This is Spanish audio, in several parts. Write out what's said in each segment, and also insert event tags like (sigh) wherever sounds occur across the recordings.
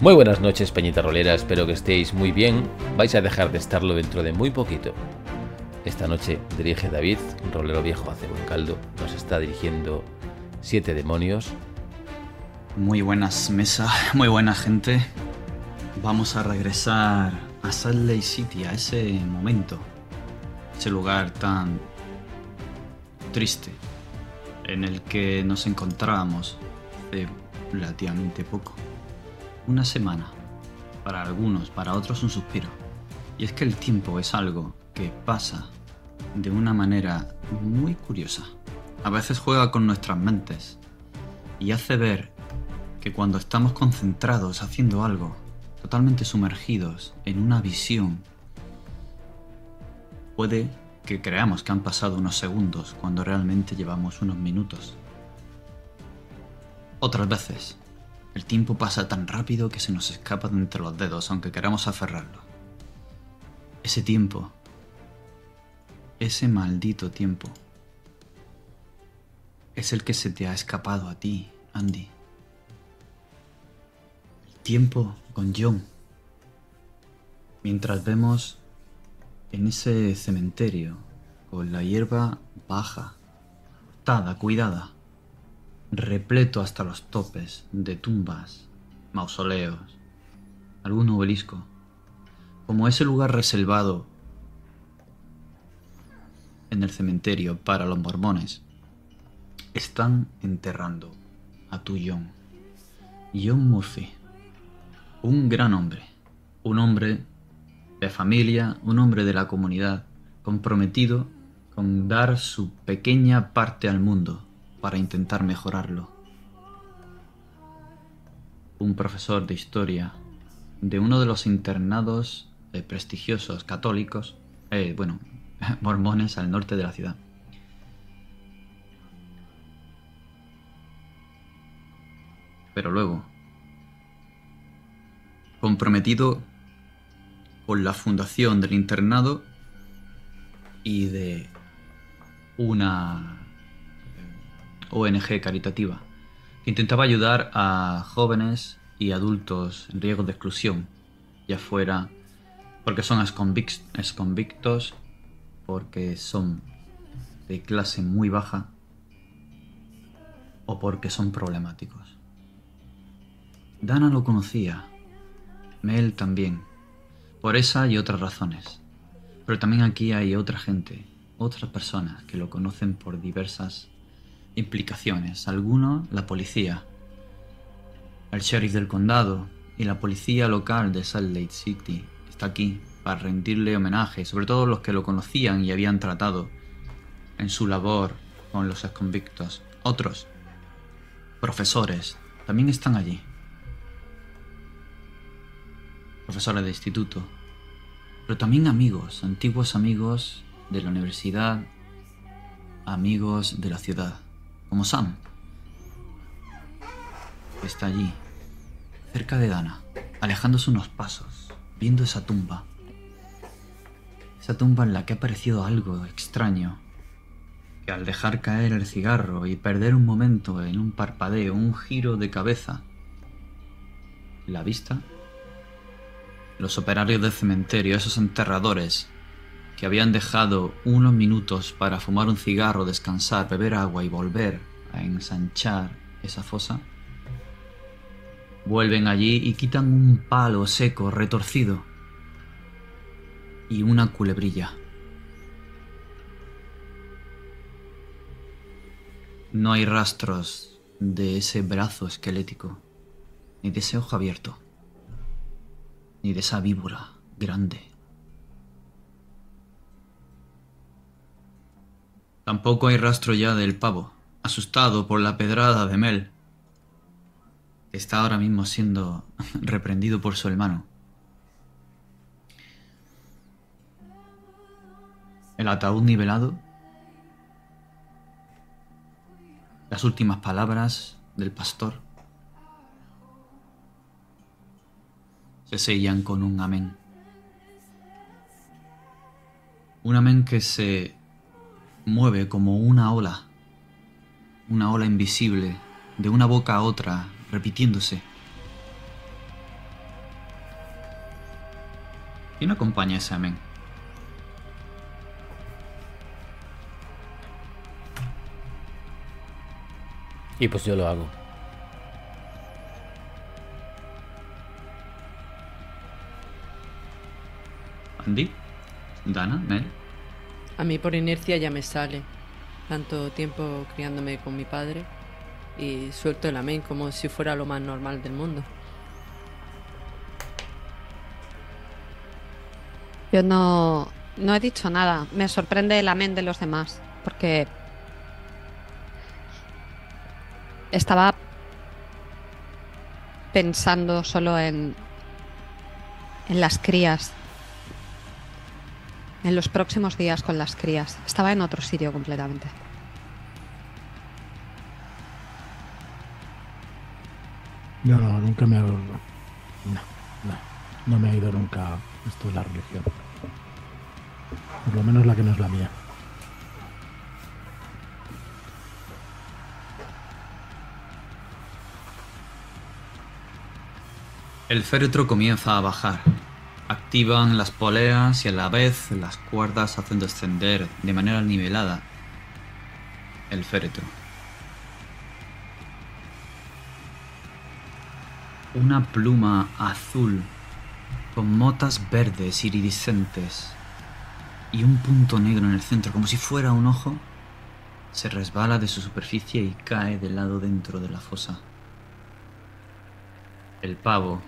Muy buenas noches, Peñita Rolera, espero que estéis muy bien. Vais a dejar de estarlo dentro de muy poquito. Esta noche dirige David, rolero viejo hace buen caldo. Nos está dirigiendo Siete Demonios. Muy buenas mesa, muy buena gente. Vamos a regresar a Salt Lake City, a ese momento, ese lugar tan triste en el que nos encontrábamos hace relativamente poco. Una semana, para algunos, para otros un suspiro. Y es que el tiempo es algo que pasa de una manera muy curiosa. A veces juega con nuestras mentes y hace ver que cuando estamos concentrados haciendo algo, totalmente sumergidos en una visión, puede que creamos que han pasado unos segundos cuando realmente llevamos unos minutos. Otras veces, el tiempo pasa tan rápido que se nos escapa de entre los dedos aunque queramos aferrarlo. Ese tiempo, ese maldito tiempo, es el que se te ha escapado a ti, Andy. El tiempo con John. Mientras vemos en ese cementerio, con la hierba baja, cortada, cuidada, repleto hasta los topes de tumbas, mausoleos, algún obelisco, como ese lugar reservado en el cementerio para los mormones, están enterrando a tu John. John Murphy, un gran hombre, un hombre de familia, un hombre de la comunidad, comprometido con dar su pequeña parte al mundo para intentar mejorarlo. Un profesor de historia de uno de los internados eh, prestigiosos católicos, eh, bueno, (laughs) mormones al norte de la ciudad. Pero luego, comprometido con la fundación del internado y de una ONG caritativa que intentaba ayudar a jóvenes y adultos en riesgo de exclusión, ya fuera porque son exconvictos, porque son de clase muy baja o porque son problemáticos. Dana lo conocía, Mel también por esa y otras razones. Pero también aquí hay otra gente, otras personas que lo conocen por diversas implicaciones. Algunos, la policía, el sheriff del condado y la policía local de Salt Lake City está aquí para rendirle homenaje, sobre todo los que lo conocían y habían tratado en su labor con los exconvictos. Otros, profesores, también están allí profesores de instituto, pero también amigos, antiguos amigos de la universidad, amigos de la ciudad, como Sam, está allí, cerca de Dana, alejándose unos pasos, viendo esa tumba. Esa tumba en la que ha aparecido algo extraño, que al dejar caer el cigarro y perder un momento en un parpadeo, un giro de cabeza, la vista los operarios del cementerio, esos enterradores, que habían dejado unos minutos para fumar un cigarro, descansar, beber agua y volver a ensanchar esa fosa, vuelven allí y quitan un palo seco, retorcido, y una culebrilla. No hay rastros de ese brazo esquelético, ni de ese ojo abierto ni de esa víbora grande. Tampoco hay rastro ya del pavo, asustado por la pedrada de Mel, que está ahora mismo siendo (laughs) reprendido por su hermano. El ataúd nivelado, las últimas palabras del pastor. se sellan con un amén. Un amén que se mueve como una ola, una ola invisible, de una boca a otra, repitiéndose. ¿Quién acompaña ese amén? Y pues yo lo hago. Andy, Dana, Mel. A mí por inercia ya me sale. Tanto tiempo criándome con mi padre y suelto el amén como si fuera lo más normal del mundo. Yo no, no he dicho nada. Me sorprende el amén de los demás. Porque estaba pensando solo en, en las crías. En los próximos días con las crías. Estaba en otro sitio completamente. Yo no, nunca me ha... No, no, no me ha ido nunca esto de la religión. Por lo menos la que no es la mía. El féretro comienza a bajar. Activan las poleas y a la vez las cuerdas hacen descender de manera nivelada el féretro. Una pluma azul con motas verdes iridiscentes y un punto negro en el centro, como si fuera un ojo, se resbala de su superficie y cae de lado dentro de la fosa. El pavo,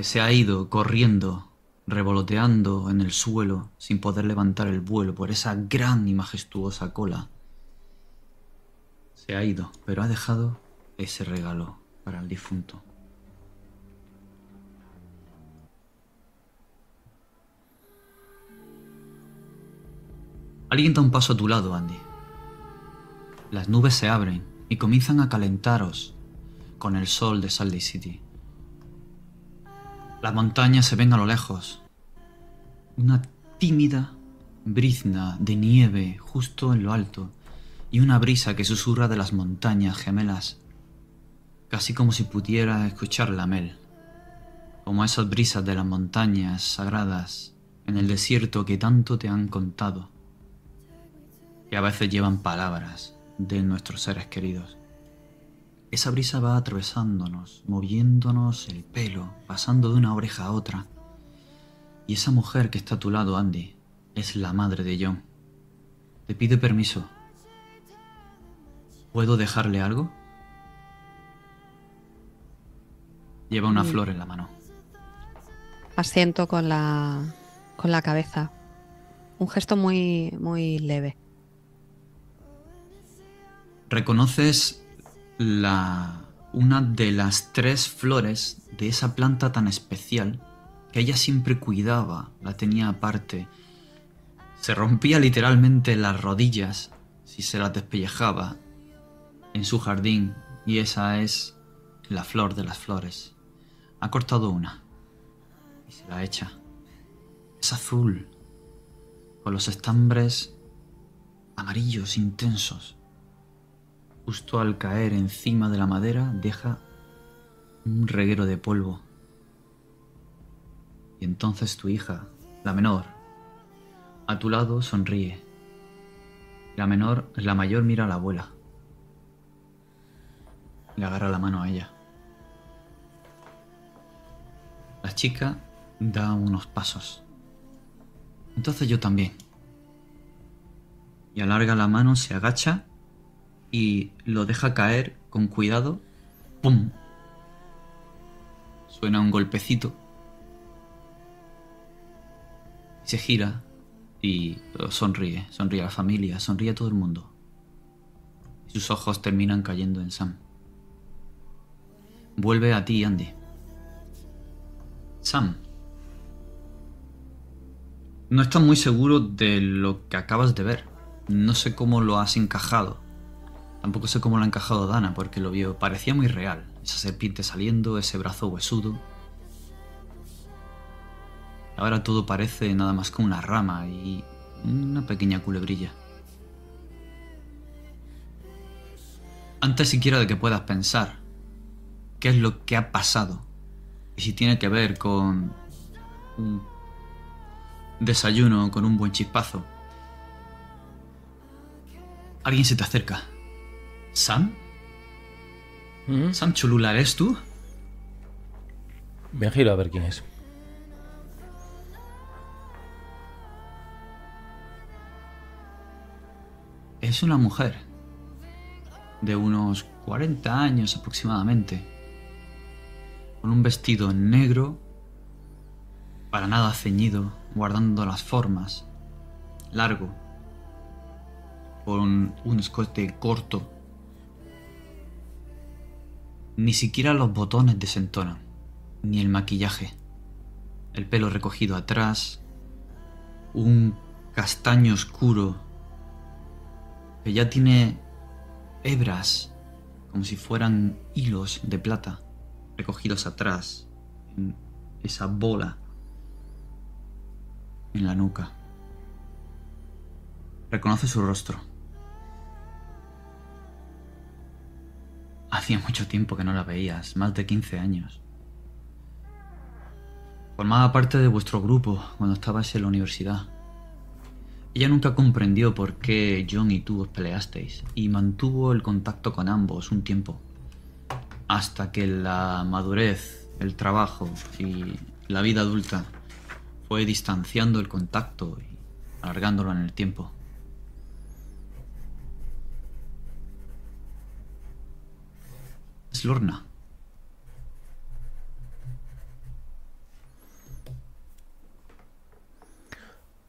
que se ha ido corriendo, revoloteando en el suelo sin poder levantar el vuelo por esa gran y majestuosa cola, se ha ido, pero ha dejado ese regalo para el difunto. Alguien da un paso a tu lado, Andy. Las nubes se abren y comienzan a calentaros con el sol de Salt Lake City. Las montañas se ven a lo lejos. Una tímida brizna de nieve justo en lo alto y una brisa que susurra de las montañas gemelas, casi como si pudiera escuchar la mel, como esas brisas de las montañas sagradas en el desierto que tanto te han contado y a veces llevan palabras de nuestros seres queridos. Esa brisa va atravesándonos, moviéndonos el pelo, pasando de una oreja a otra. Y esa mujer que está a tu lado, Andy, es la madre de John. Te pide permiso. ¿Puedo dejarle algo? Lleva una Mm. flor en la mano. Asiento con la, con la cabeza. Un gesto muy, muy leve. reconoces la una de las tres flores de esa planta tan especial que ella siempre cuidaba, la tenía aparte. Se rompía literalmente las rodillas si se las despellejaba en su jardín y esa es la flor de las flores. Ha cortado una y se la echa. Es azul, con los estambres amarillos intensos justo al caer encima de la madera deja un reguero de polvo. Y entonces tu hija, la menor, a tu lado sonríe. La menor, la mayor mira a la abuela. Le agarra la mano a ella. La chica da unos pasos. Entonces yo también. Y alarga la mano, se agacha y lo deja caer con cuidado. ¡Pum! Suena un golpecito. Se gira y sonríe, sonríe a la familia, sonríe a todo el mundo. Sus ojos terminan cayendo en Sam. Vuelve a ti, Andy. Sam. No estás muy seguro de lo que acabas de ver. No sé cómo lo has encajado. Tampoco sé cómo lo ha encajado Dana, porque lo vio. Parecía muy real. Esa serpiente saliendo, ese brazo huesudo. Ahora todo parece nada más que una rama y una pequeña culebrilla. Antes siquiera de que puedas pensar qué es lo que ha pasado y si tiene que ver con un desayuno con un buen chispazo. Alguien se te acerca. ¿Sam? ¿Mm? ¿Sam Cholula eres tú? Me giro a ver quién es. Es una mujer. De unos 40 años aproximadamente. Con un vestido negro. Para nada ceñido, guardando las formas. Largo. Con un escote corto. Ni siquiera los botones desentonan. Ni el maquillaje. El pelo recogido atrás. Un castaño oscuro que ya tiene hebras, como si fueran hilos de plata, recogidos atrás, en esa bola en la nuca. Reconoce su rostro. Hacía mucho tiempo que no la veías, más de 15 años. Formaba parte de vuestro grupo cuando estabais en la universidad. Ella nunca comprendió por qué John y tú os peleasteis y mantuvo el contacto con ambos un tiempo. Hasta que la madurez, el trabajo y la vida adulta fue distanciando el contacto y alargándolo en el tiempo. Es Lorna.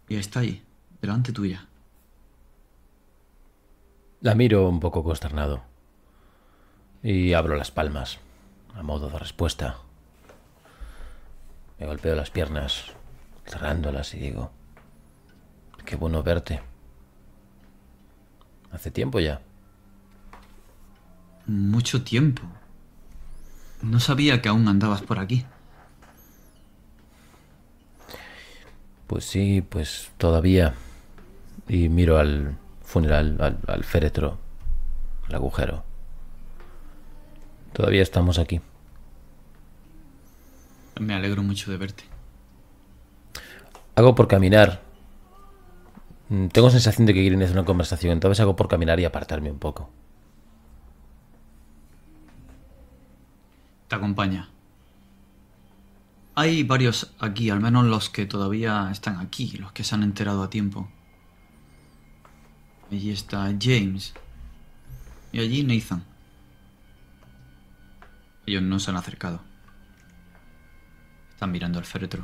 Y está ahí, delante tuya. La miro un poco consternado. Y abro las palmas, a modo de respuesta. Me golpeo las piernas, cerrándolas y digo, qué bueno verte. Hace tiempo ya. Mucho tiempo. No sabía que aún andabas por aquí. Pues sí, pues todavía. Y miro al funeral, al, al féretro, al agujero. Todavía estamos aquí. Me alegro mucho de verte. Hago por caminar. Mm, Tengo sensación de que quieren hacer una conversación, entonces hago por caminar y apartarme un poco. Te acompaña. Hay varios aquí, al menos los que todavía están aquí, los que se han enterado a tiempo. Allí está James. Y allí Nathan. Ellos no se han acercado. Están mirando al féretro.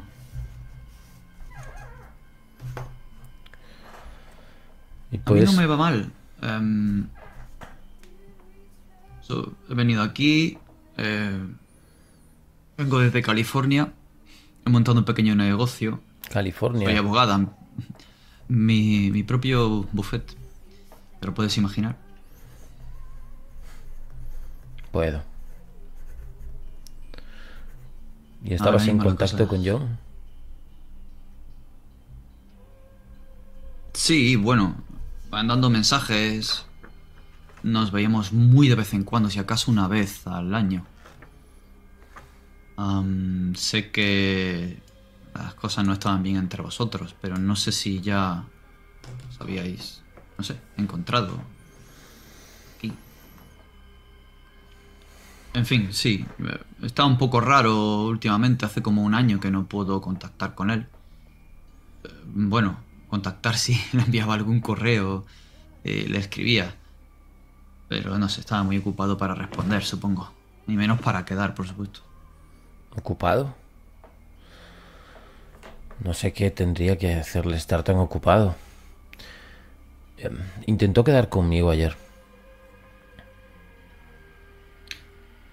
Y A mí pues, no me va mal. Em, so, he venido aquí. Eh, vengo desde California. He montado un pequeño negocio. California. Soy abogada. Mi, mi propio buffet. ¿Te lo puedes imaginar? Puedo. ¿Y estabas en contacto con John? Sí, bueno. Mandando mensajes. Nos veíamos muy de vez en cuando, si acaso una vez al año. Sé que las cosas no estaban bien entre vosotros, pero no sé si ya os habíais, no sé, encontrado aquí. En fin, sí, está un poco raro últimamente, hace como un año que no puedo contactar con él. Eh, Bueno, contactar (laughs) si le enviaba algún correo, eh, le escribía. Pero no sé, estaba muy ocupado para responder, supongo. Ni menos para quedar, por supuesto. ¿Ocupado? No sé qué tendría que hacerle estar tan ocupado. Em, Intentó quedar conmigo ayer.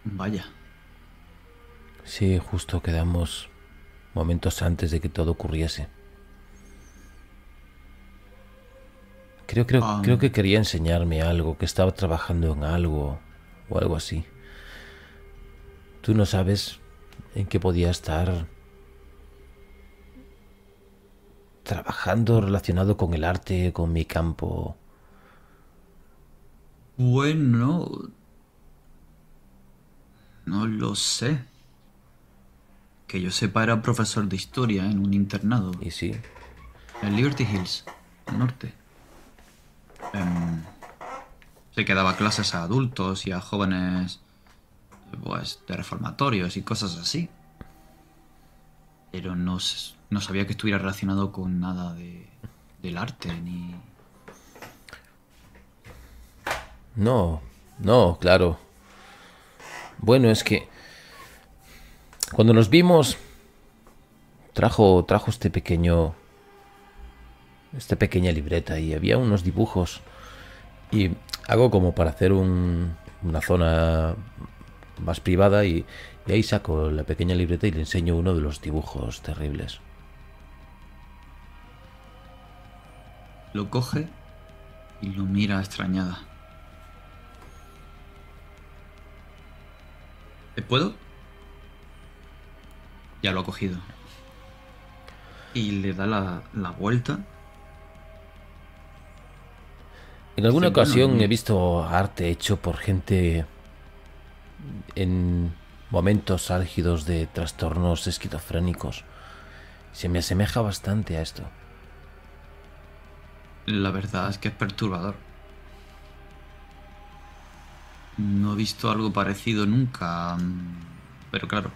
Vaya. Sí, justo quedamos momentos antes de que todo ocurriese. Creo, creo, Ah. creo que quería enseñarme algo, que estaba trabajando en algo o algo así. Tú no sabes en qué podía estar trabajando relacionado con el arte, con mi campo. Bueno. No lo sé. que yo sepa, era profesor de historia en un internado. Y sí. En Liberty Hills, al norte. Em, se que daba clases a adultos y a jóvenes pues, de reformatorios y cosas así. Pero no, no sabía que estuviera relacionado con nada de, del arte ni... No, no, claro. Bueno, es que cuando nos vimos trajo trajo este pequeño esta pequeña libreta y había unos dibujos y hago como para hacer un- una zona más privada y, y ahí saco la pequeña libreta y le enseño uno de los dibujos terribles. Lo coge y lo mira extrañada. ¿Te puedo? Ya lo ha cogido. Y le da la, la vuelta. En alguna ocasión he visto arte hecho por gente en momentos álgidos de trastornos esquizofrénicos. Se me asemeja bastante a esto. La verdad es que es perturbador. No he visto algo parecido nunca. Pero claro.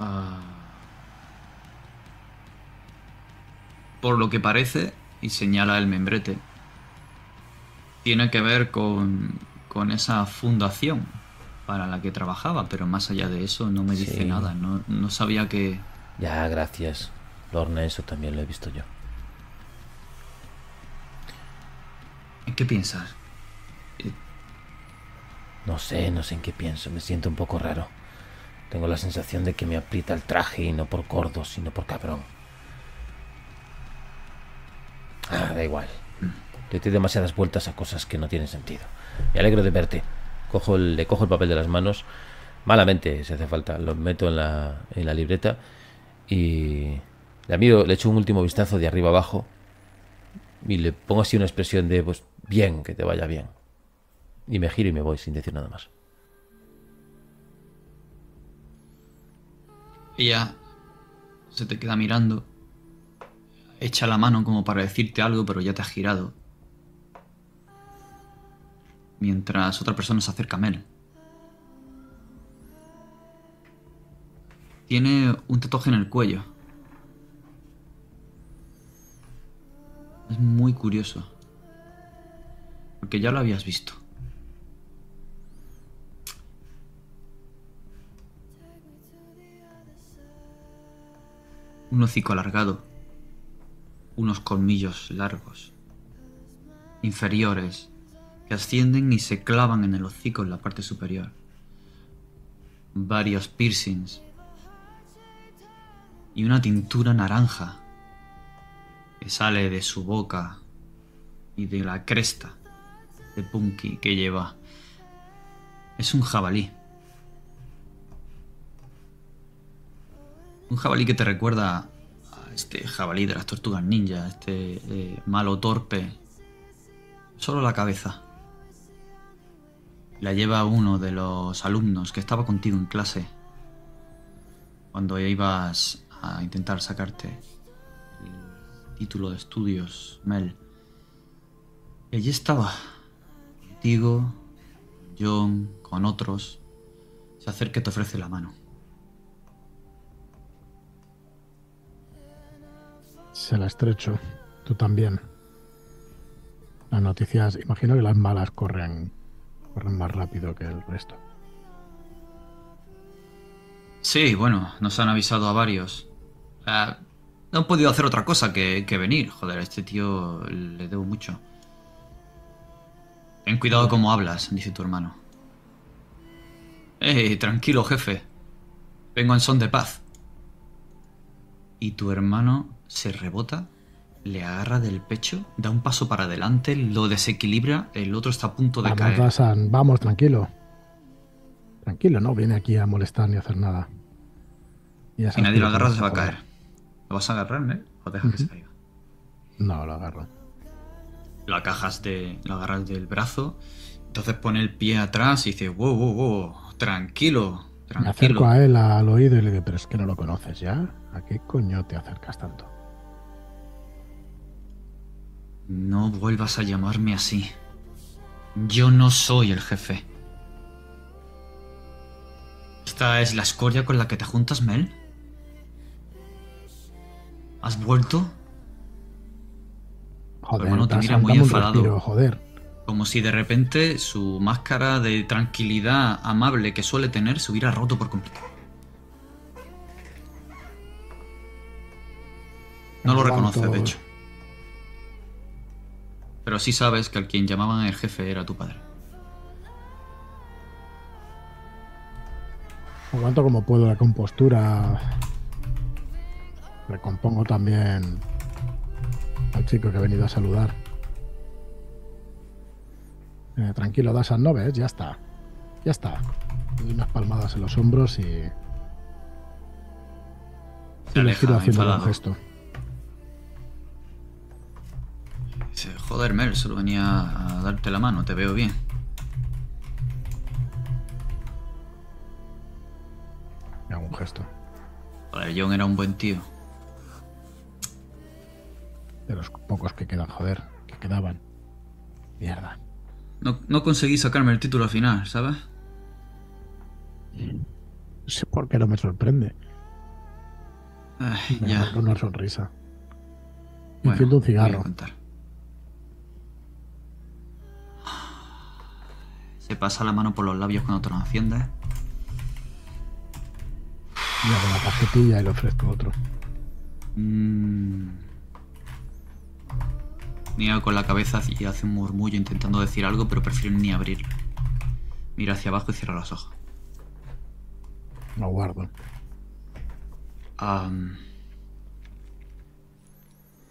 Ah. Por lo que parece, y señala el membrete, tiene que ver con, con esa fundación para la que trabajaba, pero más allá de eso no me dice Sí. nada. No, no sabía que... Ya, gracias. Lorna, eso también lo he visto yo. ¿En qué piensas? No sé, no sé en qué pienso. Me siento un poco raro. Tengo la sensación de que me aprieta el traje y no por gordo, sino por cabrón. Ah, da igual. Le doy demasiadas vueltas a cosas que no tienen sentido. Me alegro de verte. Cojo le cojo el papel de las manos. Malamente, si hace falta. Lo meto en la, en la libreta y le miro, le echo un último vistazo de arriba abajo y le pongo así una expresión de, pues, bien, que te vaya bien. Y me giro y me voy sin decir nada más. Ella se te queda mirando, echa la mano como para decirte algo, pero ya te has girado. Mientras otra persona se acerca a él. Tiene un tatuaje en el cuello. Es muy curioso. Porque ya lo habías visto. Un hocico alargado. Unos colmillos largos. Inferiores. Que ascienden y se clavan en el hocico en la parte superior. Varios piercings. Y una tintura naranja. Que sale de su boca. Y de la cresta. De Punky que lleva. Es un jabalí. Un jabalí que te recuerda este jabalí de las tortugas ninja, este eh, malo torpe. Solo la cabeza. La lleva uno de los alumnos que estaba contigo en clase. Cuando ibas a intentar sacarte el título de estudios, Mel. Y allí estaba. Contigo, John, con otros. Se acerca y te ofrece la mano. Se la estrecho. Tú también. Las noticias, imagino que las malas corren, corren más rápido que el resto. Sí, bueno, nos han avisado a varios. No han podido hacer otra cosa que, que venir. Joder, a este tío le debo mucho. Ten cuidado cómo hablas, dice tu hermano. Eh, tranquilo, jefe. Vengo en son de paz. Y tu hermano se rebota, le agarra del pecho, da un paso para adelante, lo desequilibra, el otro está a punto de Vamos, caer. Vamos, tranquilo. Tranquilo, no viene aquí a molestar ni a hacer nada. Si nadie lo agarra, se va a caer. ¿Lo vas a agarrar, eh? O deja que se caiga. No, lo agarro. Lo acajas de. lo agarras del brazo. Entonces pone el pie atrás y dice, wow, wow, wow, tranquilo. Me acerco Tranquilo. a él al oído y le digo, pero es que no lo conoces ya. ¿A qué coño te acercas tanto? No vuelvas a llamarme así. Yo no soy el jefe. ¿Esta es la escoria con la que te juntas, Mel? ¿Has vuelto? Joder, hermano te mira muy enfadado. respiro, joder. Como si de repente su máscara de tranquilidad amable que suele tener se hubiera roto por completo. No lo Me reconoces, de hecho. Pero sí sabes que al quien llamaban el jefe era tu padre. Aguanto como puedo la compostura. Recompongo también al chico que ha venido a saludar. Eh, tranquilo, Dasan, ¿no ves? Ya está. Ya está. Le doy unas palmadas en los hombros y, Se y le giro haciendo un gesto. Joder, Mel, solo venía a darte la mano, te veo bien. Le hago un gesto. Joder, John era un buen tío. De los pocos que quedan, joder, que quedaban. Mierda. No, no conseguí sacarme el título al final, ¿sabes? No sé por qué no me sorprende. Ay, Me ya. una sonrisa. Bueno, un te voy a Se pasa la mano por los labios cuando te lo enciendes. Y hago la cajetilla y le ofrezco otro. Mm. Niega con la cabeza y hace un murmullo intentando decir algo, pero prefiere ni abrirlo. Mira hacia abajo y cierra los ojos. Lo guardo.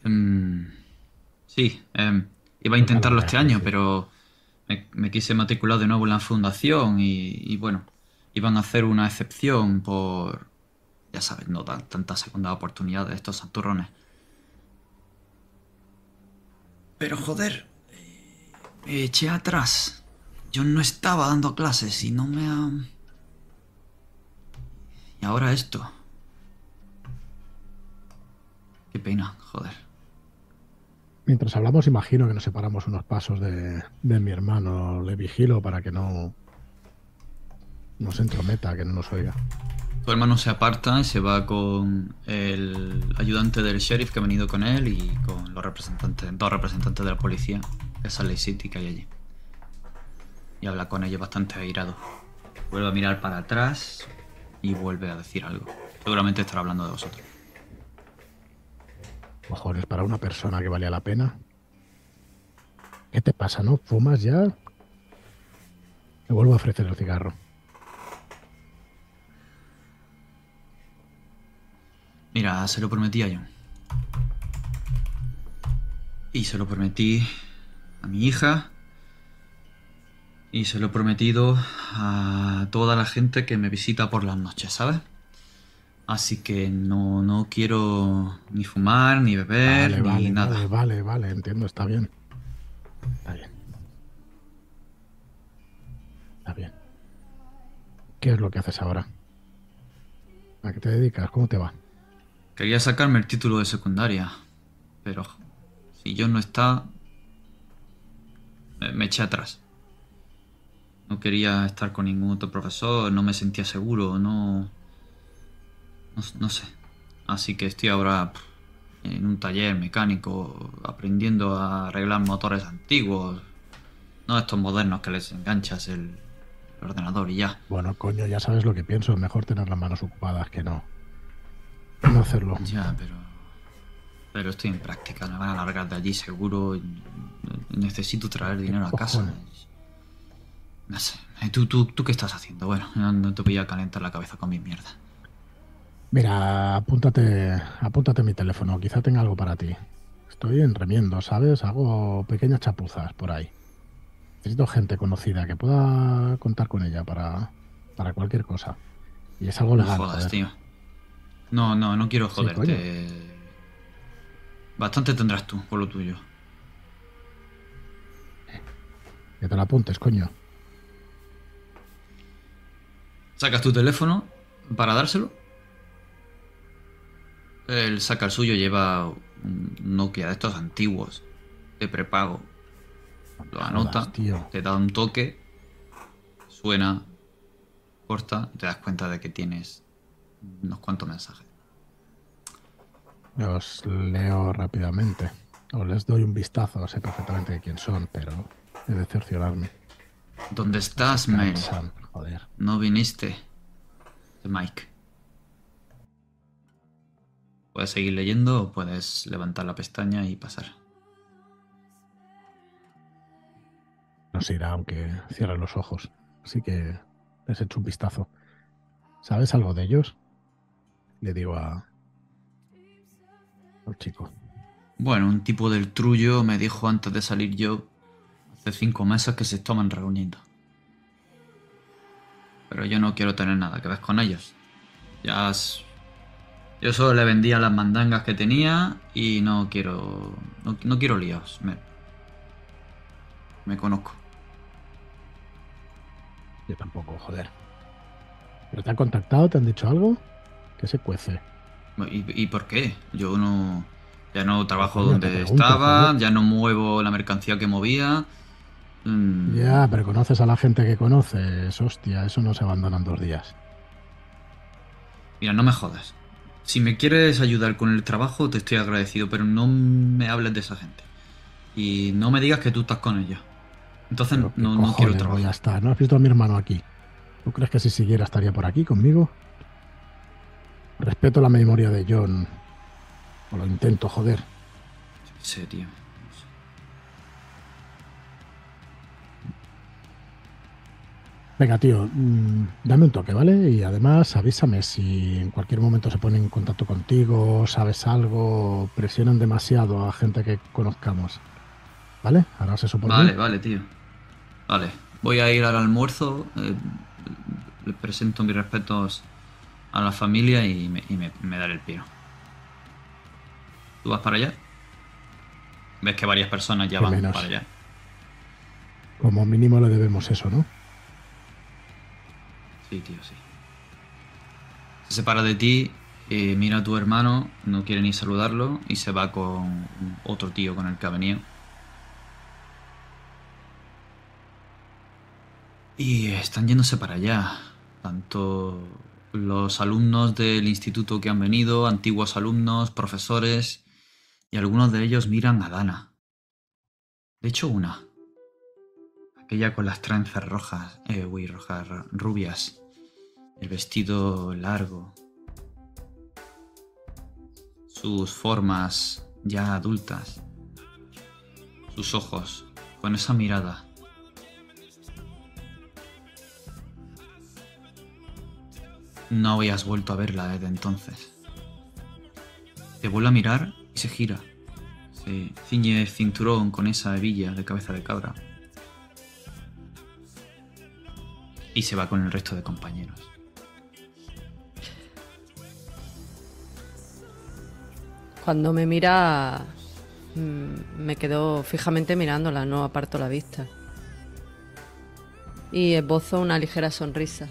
Em, sí, em, iba a intentarlo este año, pero me, quise matricular de nuevo en la fundación y, y bueno, iban a hacer una excepción por, ya sabes, no dan tanta segunda oportunidad de estos santurrones. Pero joder, eh, me eché atrás. Yo no estaba dando clases y no me ha... Y ahora esto. Qué pena, joder. Mientras hablamos, imagino que nos separamos unos pasos de, de mi hermano. Le vigilo para que no, no se entrometa, que no nos oiga. Tu hermano se aparta y se va con el ayudante del sheriff que ha venido con él y con los representantes, dos representantes de la policía de Salt City que hay allí. Y habla con ellos bastante airado. Vuelve a mirar para atrás y vuelve a decir algo. Seguramente estará hablando de vosotros. Cojones, para una persona que valía la pena. ¿Qué te pasa, no? ¿Fumas ya? Le vuelvo a ofrecer el cigarro. Mira, se lo prometí a John. Y se lo prometí a mi hija. Y se lo he prometido a toda la gente que me visita por las noches, ¿sabes? Así que no, no quiero ni fumar, ni beber, Vale, ni vale, nada. vale, vale, vale, entiendo, está bien. Está bien. Está bien. ¿Qué es lo que haces ahora? ¿A qué te dedicas? ¿Cómo te va? Quería sacarme el título de secundaria, pero si John no está, me, me eché atrás. No quería estar con ningún otro profesor, no me sentía seguro, no, no, no sé. Así que estoy ahora en un taller mecánico aprendiendo a arreglar motores antiguos, no estos modernos que les enganchas el, el ordenador y ya. Bueno, coño, ya sabes lo que pienso. Mejor tener las manos ocupadas que no. No hacerlo. Ya, pero. Pero estoy en práctica, me van a largar de allí seguro. Necesito traer dinero a casa. cojones? No sé. ¿Tú, tú, ¿Tú qué estás haciendo? Bueno, no, no te voy a calentar la cabeza con mi mierda. Mira, apúntate, apúntate mi teléfono. Quizá tenga algo para ti. Estoy en remiendo, ¿sabes? Hago pequeñas chapuzas por ahí. Necesito gente conocida que pueda contar con ella para, para cualquier cosa. Y es algo No legal. jodas, joder. tío. No, no, no quiero Sí, joderte. Bastante tendrás tú por lo tuyo. Que te lo apuntes, coño. Sacas tu teléfono para dárselo. Él saca el suyo, lleva un Nokia de estos antiguos, de prepago. Lo anota, te da un toque, suena, corta, y te das cuenta de que tienes unos cuantos mensajes. Los leo rápidamente. O les doy un vistazo, sé perfectamente de quién son, pero he de cerciorarme. ¿Dónde estás, Mel? No viniste. De Mike. Puedes seguir leyendo o puedes levantar la pestaña y pasar. No se irá aunque cierre los ojos. Así que les echo un vistazo. ¿Sabes algo de ellos? Le digo a... al chico. Bueno, un tipo del trullo me dijo antes de salir yo, hace cinco meses, que se estaban reuniendo. Pero yo no quiero tener nada que ver con ellos. Ya... has- Yo solo le vendía las mandangas que tenía y no quiero... No, no quiero líos. Me... Me conozco. Yo tampoco, joder. ¿Pero te han contactado? ¿Te han dicho algo? ¿Qué se cuece? ¿Y, y por qué? Yo no. Ya no trabajo donde pregunto, estaba, joder. ya no muevo la mercancía que movía. Mm, Ya, pero conoces a la gente que conoces. Hostia, eso no se abandona en dos días. Mira, no me jodas. Si me quieres ayudar con el trabajo, te estoy agradecido, pero no me hables de esa gente. Y no me digas que tú estás con ellos. Entonces Pero ¿qué no, no quiero voy a trabajar. estar? ¿No has visto a mi hermano aquí? ¿Tú crees que si siguiera estaría por aquí conmigo? Respeto la memoria de John. O lo intento, joder. Sí, tío. Venga, tío, mm, dame un toque, ¿vale? Y además avísame si en cualquier momento se ponen en contacto contigo, sabes algo, presionan demasiado a gente que conozcamos. ¿Vale? Ahora se supone. Vale, vale, tío. Vale. Voy a ir al almuerzo. eh, le presento mis respetos a la familia y me, y me- me daré el piro. ¿Tú vas para allá? Ves que varias personas ya van menos. para allá. Como mínimo le debemos eso, ¿no? Sí, tío, sí. Se separa de ti, eh, mira a tu hermano, no quiere ni saludarlo y se va con otro tío con el que ha venido. Y están yéndose para allá. Tanto los alumnos del instituto que han venido, antiguos alumnos, profesores, y algunos de ellos miran a Dana. De hecho, una. Aquella con las trenzas rojas, eh, uy, rojas, ru- rubias. El vestido largo. Sus formas ya adultas. Sus ojos, con esa mirada. No habías vuelto a verla desde entonces. Te vuelve a mirar y se gira. Se ciñe el cinturón con esa hebilla de cabeza de cabra. Y se va con el resto de compañeros. Cuando me mira, mm, me quedo fijamente mirándola, no aparto la vista. Y esbozo una ligera sonrisa.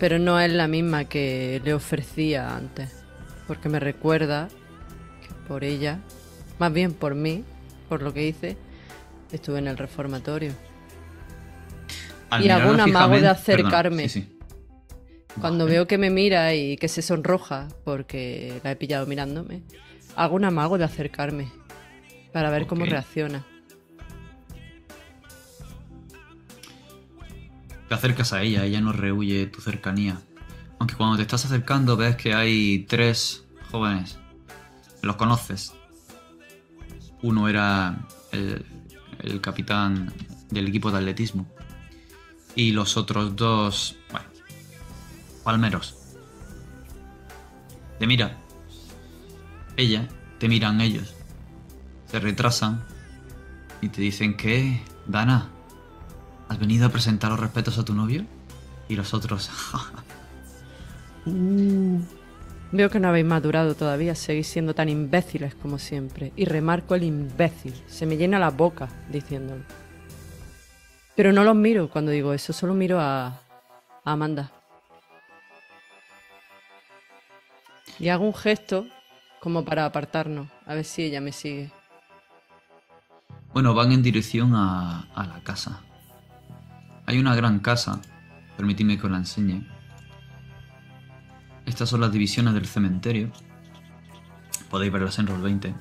Pero no es la misma que le ofrecía antes, porque me recuerda que por ella, más bien por mí, por lo que hice, estuve en el reformatorio. Al Y hago un amago de acercarme. Sí, sí. Cuando veo que me mira y que se sonroja porque la he pillado mirándome, hago un amago de acercarme para ver cómo reacciona. Te acercas a ella, ella no rehuye tu cercanía. Aunque cuando te estás acercando ves que hay tres jóvenes. Los conoces. Uno era el, el capitán del equipo de atletismo. Y los otros dos, bueno, palmeros. Te mira. Ella, te miran ellos. Se retrasan y te dicen que, Dana, ¿Has venido a presentar los respetos a tu novio? Y los otros. (laughs) Veo que no habéis madurado todavía, seguís siendo tan imbéciles como siempre. Y remarco el imbécil, se me llena la boca diciéndolo. Pero no los miro cuando digo eso, solo miro a Amanda. Y hago un gesto como para apartarnos, a ver si ella me sigue. Bueno, van en dirección a, a la casa. Hay una gran casa, permitidme que os la enseñe. Estas son las divisiones del cementerio. Podéis verlas en Roll20.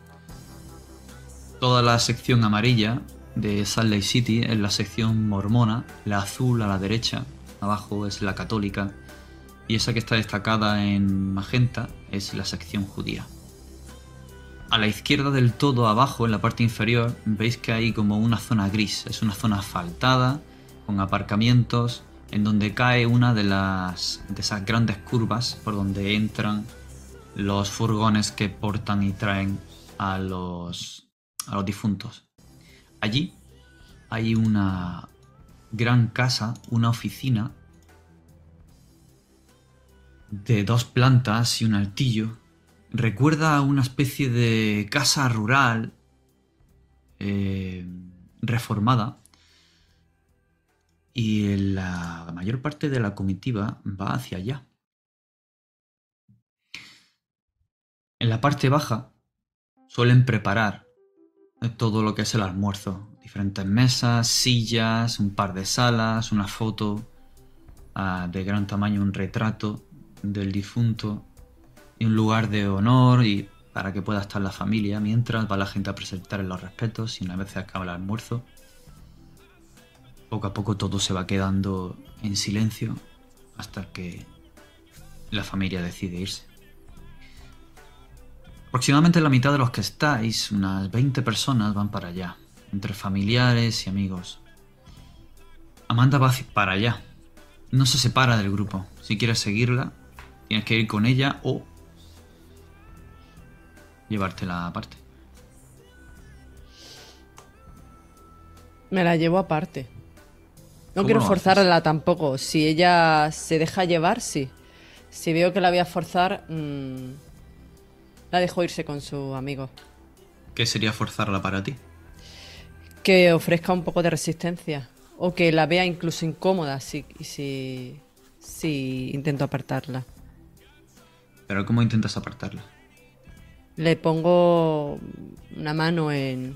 Toda la sección amarilla de Salt Lake City es la sección mormona, la azul a la derecha, abajo es la católica, y esa que está destacada en magenta es la sección judía. A la izquierda del todo, abajo, en la parte inferior, veis que hay como una zona gris. Es una zona asfaltada, con aparcamientos, en donde cae una de las de esas grandes curvas por donde entran los furgones que portan y traen a los a los difuntos. Allí hay una gran casa, una oficina de dos plantas y un altillo. Recuerda a una especie de casa rural eh, reformada y la mayor parte de la comitiva va hacia allá. En la parte baja suelen preparar todo lo que es el almuerzo. Diferentes mesas, sillas, un par de salas, una foto ah, de gran tamaño, un retrato del difunto y un lugar de honor y para que pueda estar la familia mientras va la gente a presentar los respetos y una vez acaba el almuerzo poco a poco todo se va quedando en silencio hasta que la familia decide irse. Aproximadamente la mitad de los que estáis, unas 20 personas, van para allá, entre familiares y amigos. Amanda va para allá. No se separa del grupo. Si quieres seguirla, tienes que ir con ella o llevártela aparte. Me la llevo aparte. No ¿Cómo quiero forzarla tampoco. Si ella se deja llevar, sí. Si veo que la voy a forzar, mm, la dejo irse con su amigo. ¿Qué sería forzarla para ti? Que ofrezca un poco de resistencia. O que la vea incluso incómoda si, si, si intento apartarla. Pero ¿cómo intentas apartarla? Le pongo una mano en,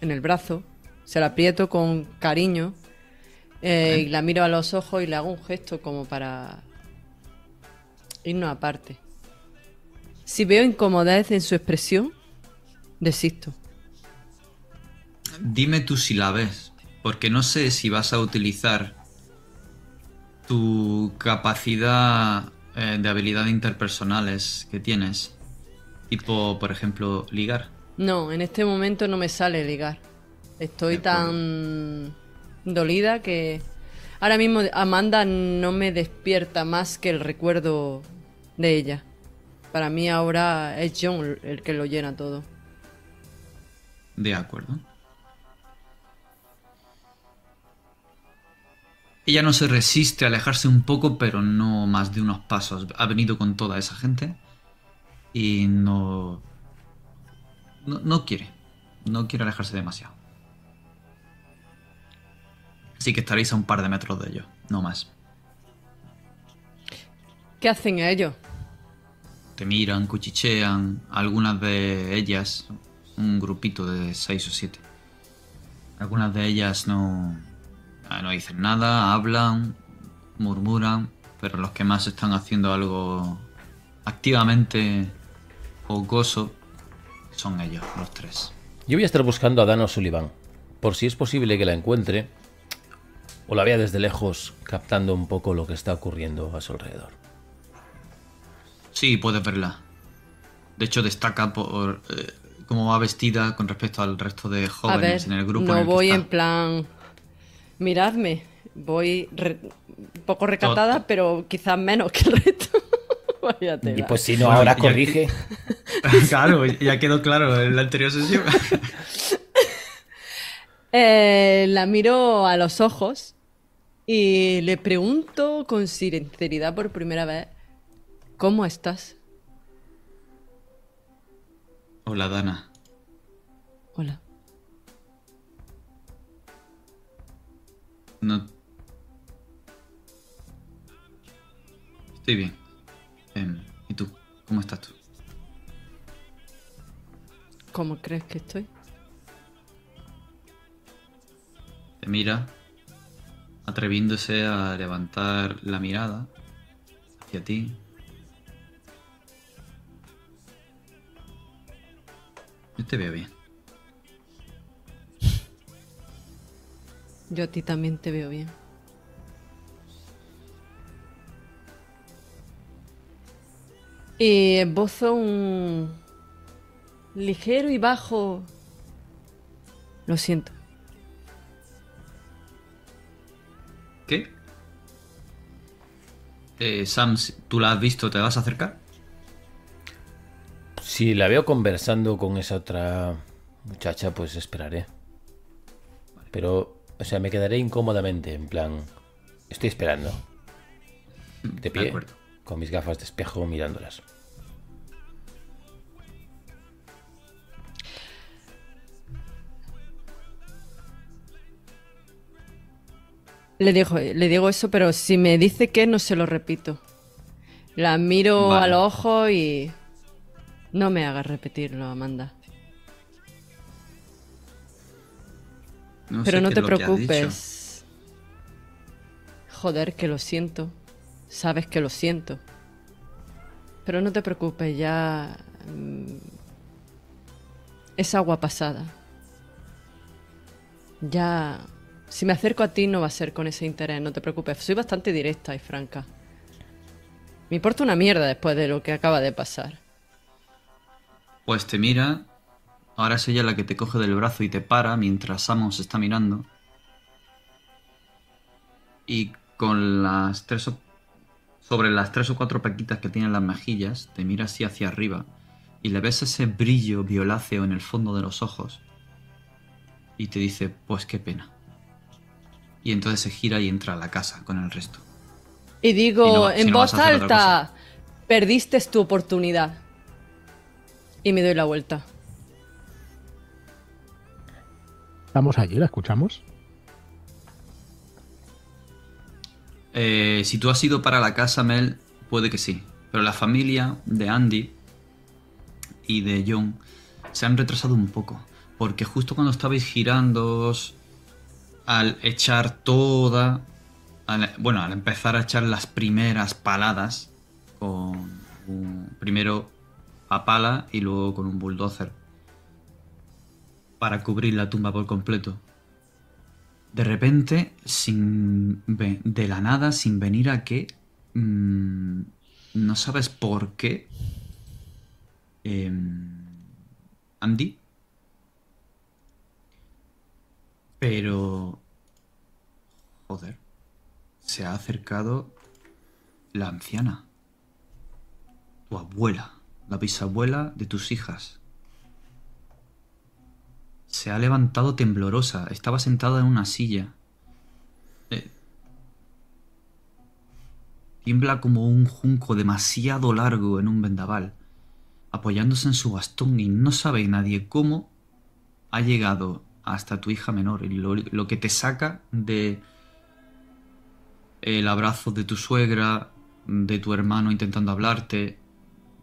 en el brazo, se la aprieto con cariño eh, y la miro a los ojos y le hago un gesto como para irnos aparte. Si veo incomodez en su expresión, desisto. Dime tú si la ves, porque no sé si vas a utilizar tu capacidad eh, de habilidad interpersonales que tienes. Tipo, por ejemplo, ligar. No, en este momento no me sale ligar. Estoy tan dolida que ahora mismo Amanda no me despierta más que el recuerdo de ella. Para mí ahora es John el que lo llena todo. De acuerdo. Ella no se resiste a alejarse un poco, pero no más de unos pasos. Ha venido con toda esa gente y no, no, no quiere. No quiere alejarse demasiado. Así que estaréis a un par de metros de ellos, no más. ¿Qué hacen ellos? Te miran, cuchichean, algunas de ellas, un grupito de seis o siete. Algunas de ellas no, no dicen nada, hablan, murmuran, pero los que más están haciendo algo activamente jocoso son ellos, los tres. Yo voy a estar buscando a Dana Sullivan, por si es posible que la encuentre o la vea desde lejos captando un poco lo que está ocurriendo a su alrededor. Sí, puedes verla. De hecho, destaca por eh, cómo va vestida con respecto al resto de A ver, jóvenes en el grupo. no en el que voy está. en plan... Miradme, voy re- un poco recatada, pero quizás menos que el resto. (laughs) Vaya Y pues si no, Bueno, ahora ya- corrige. (laughs) claro, ya quedó claro en la anterior sesión. (laughs) Eh, la miro a los ojos y le pregunto con sinceridad por primera vez, ¿cómo estás? Hola, Dana. Hola. No. Estoy bien. ¿Y tú? ¿Cómo estás tú? ¿Cómo crees que estoy? Te mira, atreviéndose a levantar la mirada hacia ti. Yo te veo bien. Yo a ti también te veo bien. Y esbozo un ligero y bajo. Lo siento. ¿Qué? Eh, Sam, tú la has visto, ¿te vas a acercar? Si la veo conversando con esa otra muchacha, pues esperaré. Pero, o sea, me quedaré incómodamente, en plan, estoy esperando. De pie, con mis gafas de espejo mirándolas. Le digo, le digo eso, pero si me dice que no se lo repito. La miro Vale. a los ojos y. No me hagas repetirlo, Amanda. No pero sé no qué te es lo que has dicho. preocupes. Joder, que lo siento. Sabes que lo siento. Pero no te preocupes, ya. mm, Es agua pasada. Ya. Si me acerco a ti no va a ser con ese interés, no te preocupes. Soy bastante directa y franca. Me importa una mierda después de lo que acaba de pasar. Pues te mira. Ahora es ella la que te coge del brazo y te para mientras Sam se está mirando. Y con las tres o- sobre las tres o cuatro pequitas que tiene en las mejillas, te mira así hacia arriba y le ves ese brillo violáceo en el fondo de los ojos. Y te dice, pues qué pena. Y entonces se gira y entra a la casa con el resto. Y digo Si no- si en no voz alta, perdiste tu oportunidad. Y me doy la vuelta. Estamos allí, la escuchamos. Eh, si tú has ido para la casa, Mel, puede que sí. Pero la familia de Andy y de John se han retrasado un poco. Porque justo cuando estabais girándoos al echar toda. al- bueno, al empezar a echar las primeras paladas con un- primero a pala y luego con un bulldozer para cubrir la tumba por completo. De repente, sin de la nada, sin venir a qué, mm, no sabes por qué, em, Andy, pero, joder, se ha acercado la anciana, tu abuela, la bisabuela de tus hijas. Se ha levantado temblorosa. Estaba sentada en una silla. Eh, tiembla como un junco demasiado largo en un vendaval, apoyándose en su bastón y no sabe nadie cómo ha llegado hasta tu hija menor. Y lo, lo que te saca de el abrazo de tu suegra, de tu hermano intentando hablarte,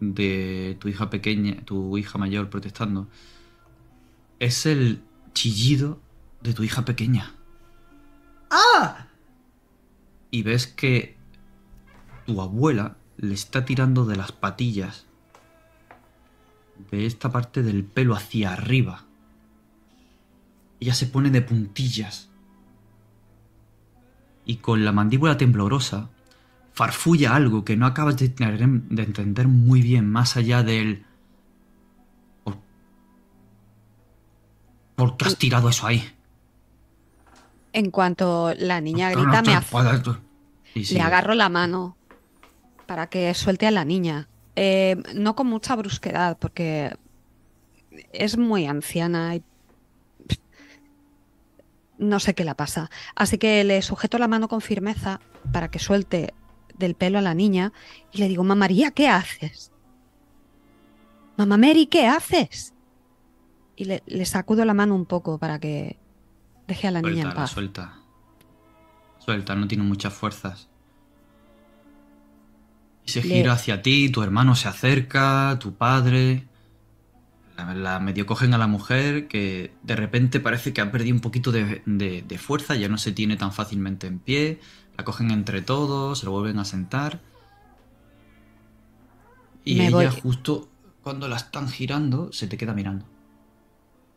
de tu hija pequeña, tu hija mayor protestando es el chillido de tu hija pequeña. ¡Ah! Y ves que tu abuela le está tirando de las patillas de esta parte del pelo hacia arriba. Ella se pone de puntillas y con la mandíbula temblorosa farfulla algo que no acabas de, tener- de entender muy bien más allá del... ¿Por qué has tirado eso ahí? En cuanto la niña grita, me sigue. le agarro la mano para que suelte a la niña. Eh, no con mucha brusquedad, porque es muy anciana y no sé qué la pasa. Así que le sujeto la mano con firmeza para que suelte del pelo a la niña y le digo, Mamá María, ¿qué haces? Mamá Mary, ¿qué haces? Y le, le sacudo la mano un poco para que deje a la niña en paz. suelta. Suelta, no tiene muchas fuerzas. Y se Le- gira hacia ti, tu hermano se acerca, tu padre. La, la medio cogen a la mujer que de repente parece que ha perdido un poquito de, de- de fuerza, ya no se tiene tan fácilmente en pie. La cogen entre todos, se lo vuelven a sentar. Y Me ella voy. justo cuando la están girando se te queda mirando.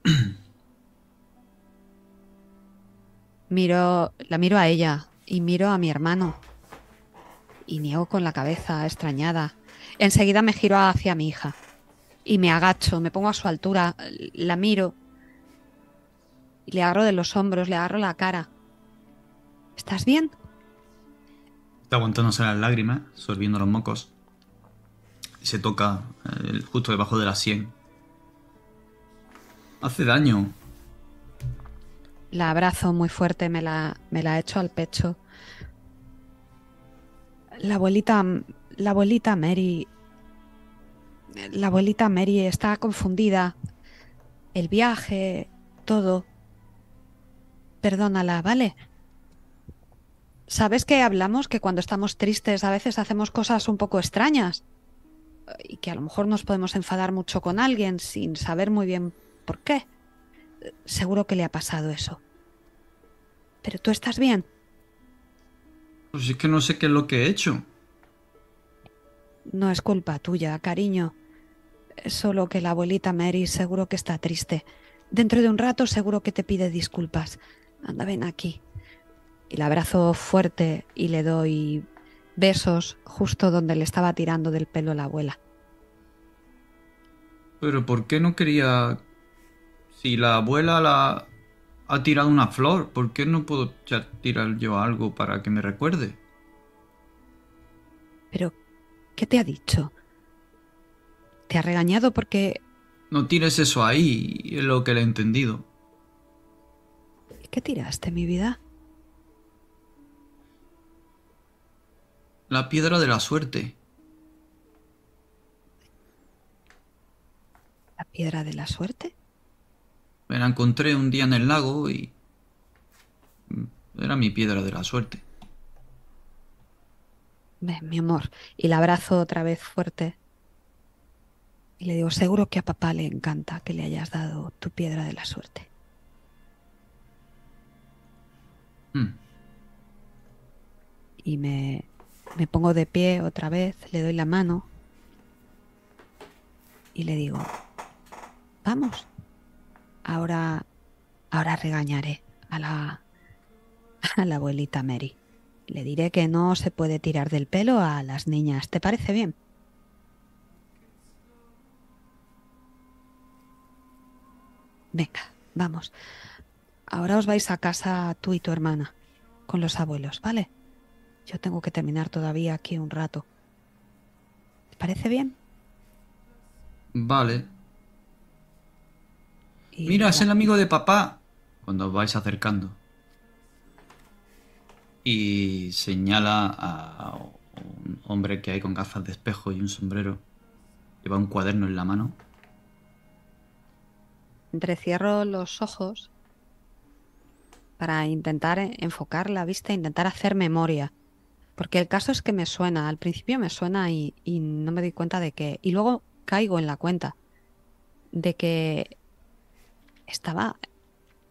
(clears throat) Miro, la miro a ella y miro a mi hermano. Y niego con la cabeza, extrañada. Enseguida me giro hacia mi hija. Y me agacho, me pongo a su altura, la miro. Y le agarro de los hombros, le agarro la cara. ¿Estás bien? Está aguantándose las lágrimas, sorbiendo los mocos. Se toca eh, justo debajo de la sien. Hace daño. La abrazo muy fuerte, me la, me la echo al pecho. La abuelita, la abuelita Mary, la abuelita Mary está confundida. El viaje, todo. Perdónala, ¿vale? ¿Sabes que hablamos que cuando estamos tristes a veces hacemos cosas un poco extrañas? Y que a lo mejor nos podemos enfadar mucho con alguien sin saber muy bien por qué. Seguro que le ha pasado eso. Pero tú estás bien. Pues es que no sé qué es lo que he hecho. No es culpa tuya, cariño. Solo que la abuelita Mary seguro que está triste. Dentro de un rato seguro que te pide disculpas. Anda, ven aquí. Y la abrazo fuerte y le doy besos justo donde le estaba tirando del pelo la abuela. Pero ¿por qué no quería... Si la abuela la ha tirado una flor, ¿por qué no puedo tirar yo algo para que me recuerde? Pero, ¿qué te ha dicho? ¿Te ha regañado porque... No tires eso ahí, es lo que le he entendido. ¿Qué tiraste, mi vida? La piedra de la suerte. ¿La piedra de la suerte? Me la encontré un día en el lago y... Era mi piedra de la suerte. Ven, mi amor. Y la abrazo otra vez fuerte. Y le digo, seguro que a papá le encanta que le hayas dado tu piedra de la suerte. Hmm. Y me, me pongo de pie otra vez, le doy la mano. Y le digo, vamos. Ahora, ahora regañaré a la, (laughs) a la abuelita Mary. Le diré que no se puede tirar del pelo a las niñas. ¿Te parece bien? Venga, vamos. Ahora os vais a casa tú y tu hermana, con los abuelos, ¿vale? Yo tengo que terminar todavía aquí un rato. ¿Te parece bien? Vale. Y Mira, es el amigo de papá. Cuando os vais acercando. Y señala a un hombre que hay con gafas de espejo y un sombrero. Lleva un cuaderno en la mano. Entrecierro los ojos para intentar enfocar la vista, intentar hacer memoria. Porque el caso es que me suena, al principio me suena y, y no me doy cuenta de que... Y luego caigo en la cuenta de que estaba,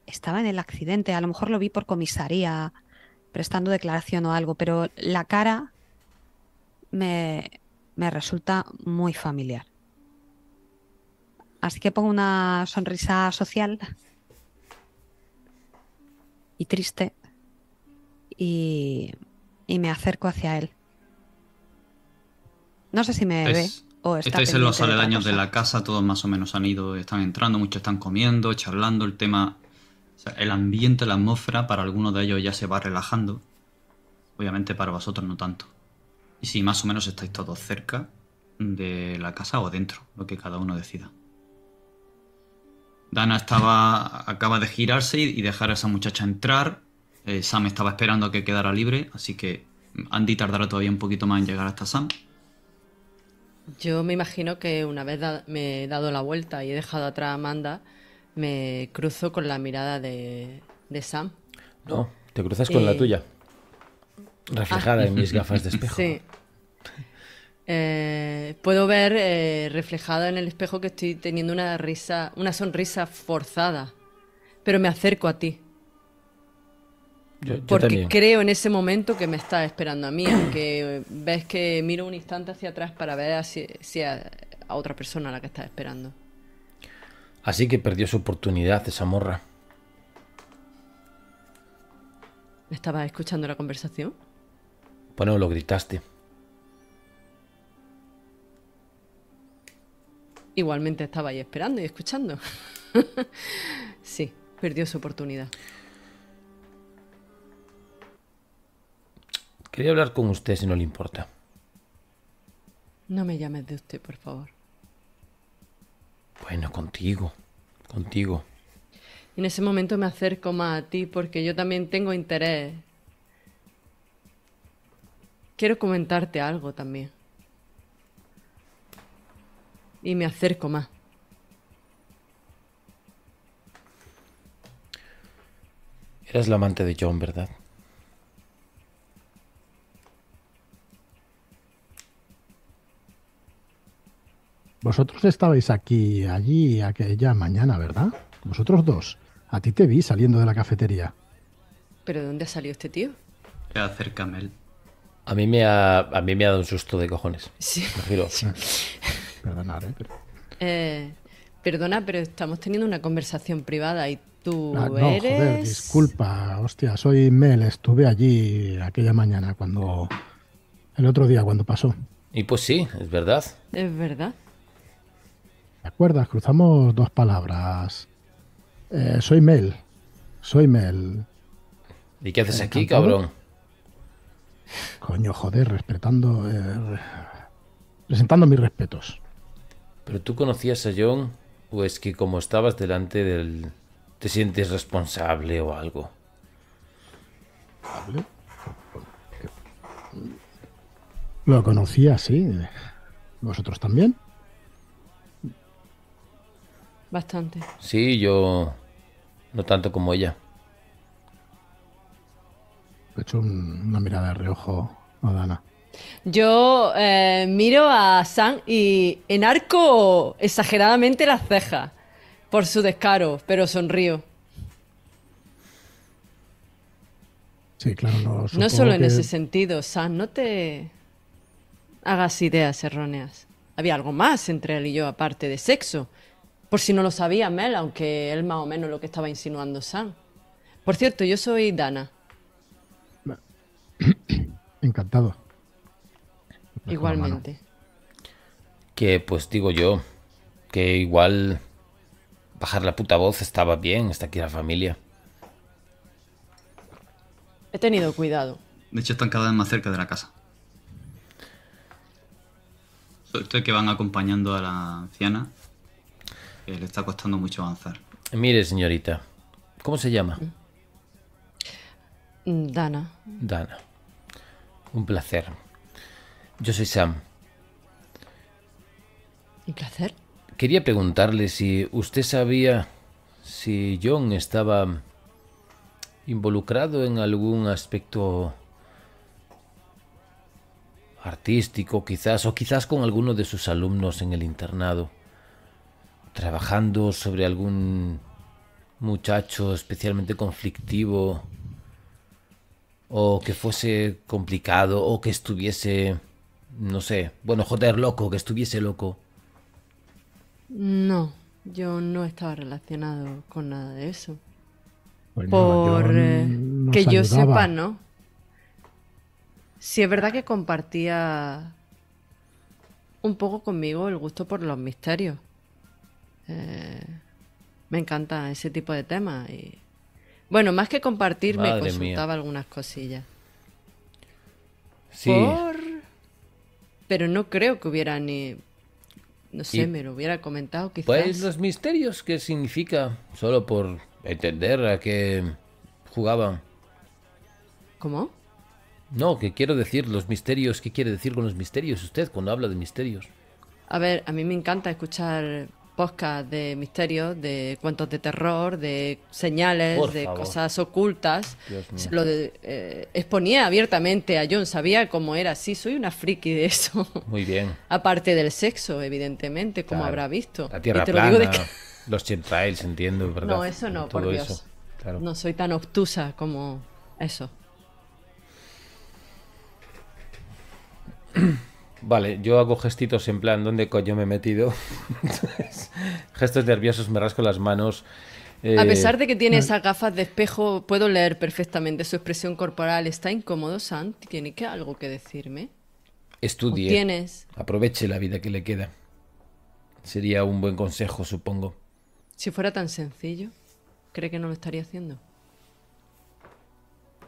estaba en el accidente. A lo mejor lo vi por comisaría, prestando declaración o algo, pero la cara me, me resulta muy familiar. Así que pongo una sonrisa social y triste y, y me acerco hacia él. No sé si me ve Es- o está Estáis en los de aledaños de la casa, todos más o menos han ido, están entrando, muchos están comiendo, charlando, el tema, o sea, el ambiente, la atmósfera, para algunos de ellos ya se va relajando. Obviamente para vosotros no tanto. Y si más o menos estáis todos cerca de la casa o dentro, lo que cada uno decida. Dana estaba, acaba de girarse y y dejar a esa muchacha entrar. Eh, Sam estaba esperando a que quedara libre, así que Andy tardará todavía un poquito más en llegar hasta Sam. Yo me imagino que una vez me he dado la vuelta y he dejado atrás a Amanda, me cruzo con la mirada de, de Sam. No, te cruzas con la tuya. Reflejada en mis gafas de (laughs) espejo. Sí. Eh, puedo ver eh, reflejado en el espejo que estoy teniendo una risa, una sonrisa forzada. Pero me acerco a ti. Yo, yo Porque también. creo en ese momento que me estás esperando a mí, aunque (coughs) ves que miro un instante hacia atrás para ver si, si a, otra persona a la que estás esperando. Así que perdió su oportunidad esa morra. ¿Estabas escuchando la conversación? Bueno, lo gritaste. Igualmente estaba ahí esperando y escuchando. (laughs) sí, perdió su oportunidad. Quería hablar con usted si no le importa. No me llames de usted, por favor. Bueno, contigo. Contigo. Y en ese momento me acerco más a ti porque yo también tengo interés. Quiero comentarte algo también. Y me acerco más. Eras la amante de John, ¿verdad? Vosotros estabais aquí, allí, aquella mañana, ¿verdad? Vosotros dos. A ti te vi saliendo de la cafetería. ¿Pero de dónde ha salido este tío? Se acerca Mel. A mí me ha, a mí me ha dado un susto de cojones. Sí. Me giro. Perdonad, ¿eh? Pero- Eh, perdona, pero estamos teniendo una conversación privada y tú Ah, no, eres... joder, disculpa. Hostia, soy Mel. Estuve allí aquella mañana cuando... El otro día cuando pasó. Y pues sí, es verdad. Es verdad. ¿Te acuerdas? Cruzamos dos palabras. Eh, soy Mel. Soy Mel. ¿Y qué haces aquí, cabrón? Coño, joder, respetando... eh, presentando mis respetos. ¿Pero tú conocías a John? ¿O es que como estabas delante del... te sientes responsable o algo? Lo conocía, sí. ¿Vosotros también? Bastante. Sí, yo... no tanto como ella. He hecho un- una mirada de reojo a Dana. Yo eh, miro a Sam y enarco exageradamente las cejas por su descaro, pero sonrío. Sí, claro, no. No solo en ese sentido, Sam, no te hagas ideas erróneas. Había algo más entre él y yo, aparte de sexo. Por si no lo sabía Mel, aunque él más o menos lo que estaba insinuando Sam. Por cierto, yo soy Dana, (coughs) Encantado. igualmente. Que pues digo yo, que igual bajar la puta voz estaba bien, está aquí la familia. He tenido cuidado. De hecho, están cada vez más cerca de la casa. Suerte que van acompañando a la anciana, que le está costando mucho avanzar. Mire, señorita, ¿cómo se llama? Dana, Dana. Un placer. Yo soy Sam. un placer. Quería preguntarle si usted sabía si John estaba involucrado en algún aspecto artístico, quizás, o quizás con alguno de sus alumnos en el internado, trabajando sobre algún muchacho especialmente conflictivo, o que fuese complicado, o que estuviese, no sé, bueno, joder, loco, que estuviese loco. No, yo no estaba relacionado con nada de eso. Pues Por John eh, que yo sepa, ¿no? Sí, es verdad que compartía un poco conmigo el gusto por los misterios. Eh, me encanta ese tipo de temas. Y... Bueno, más que compartir, me mía. consultaba algunas cosillas. Sí. Por... Pero no creo que hubiera ni... No sé, Y- me lo hubiera comentado quizás. Pues los misterios, ¿qué significa? Solo por entender a qué jugaban. ¿Cómo? No, que quiero decir los misterios. ¿Qué quiere decir con los misterios usted cuando habla de misterios? A ver, a mí me encanta escuchar podcasts de misterios, de cuentos de terror, de señales, Por de favor. cosas ocultas. Lo de- eh, exponía abiertamente a John, sabía cómo era. Sí, soy una friki de eso. Muy bien. (laughs) Aparte del sexo, evidentemente, como Claro. habrá visto. La tierra Y te lo plana, digo de que- los chemtrails, entiendo, ¿verdad? No, eso no, Todo por Dios. eso, Claro. No soy tan obtusa como eso. (clears throat) Vale, yo hago gestitos en plan, ¿dónde coño me he metido? (laughs) Entonces, Gestos nerviosos, me rasco las manos. eh, A pesar de que tiene esas gafas de espejo, puedo leer perfectamente su expresión corporal. ¿Está incómodo, Sant? ¿Tiene que algo que decirme? ¿O Estudie. tienes? Aproveche la vida que le queda. Sería un buen consejo, supongo. Si fuera tan sencillo, ¿cree que no lo estaría haciendo?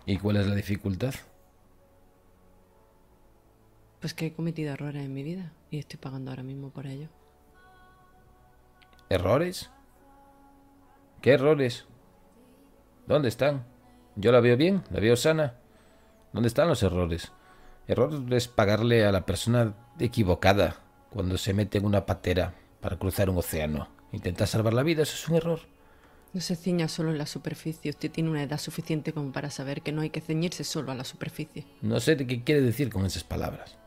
¿Y cuál es la dificultad? Pues que he cometido errores en mi vida y estoy pagando ahora mismo por ello. ¿Errores? ¿Qué errores? ¿Dónde están? ¿Yo la veo bien? ¿La veo sana? ¿Dónde están los errores? Error es pagarle a la persona equivocada cuando se mete en una patera para cruzar un océano. Intenta salvar la vida, eso es un error. No se ciña solo en la superficie. Usted tiene una edad suficiente como para saber que no hay que ceñirse solo a la superficie. No sé de qué quiere decir con esas palabras.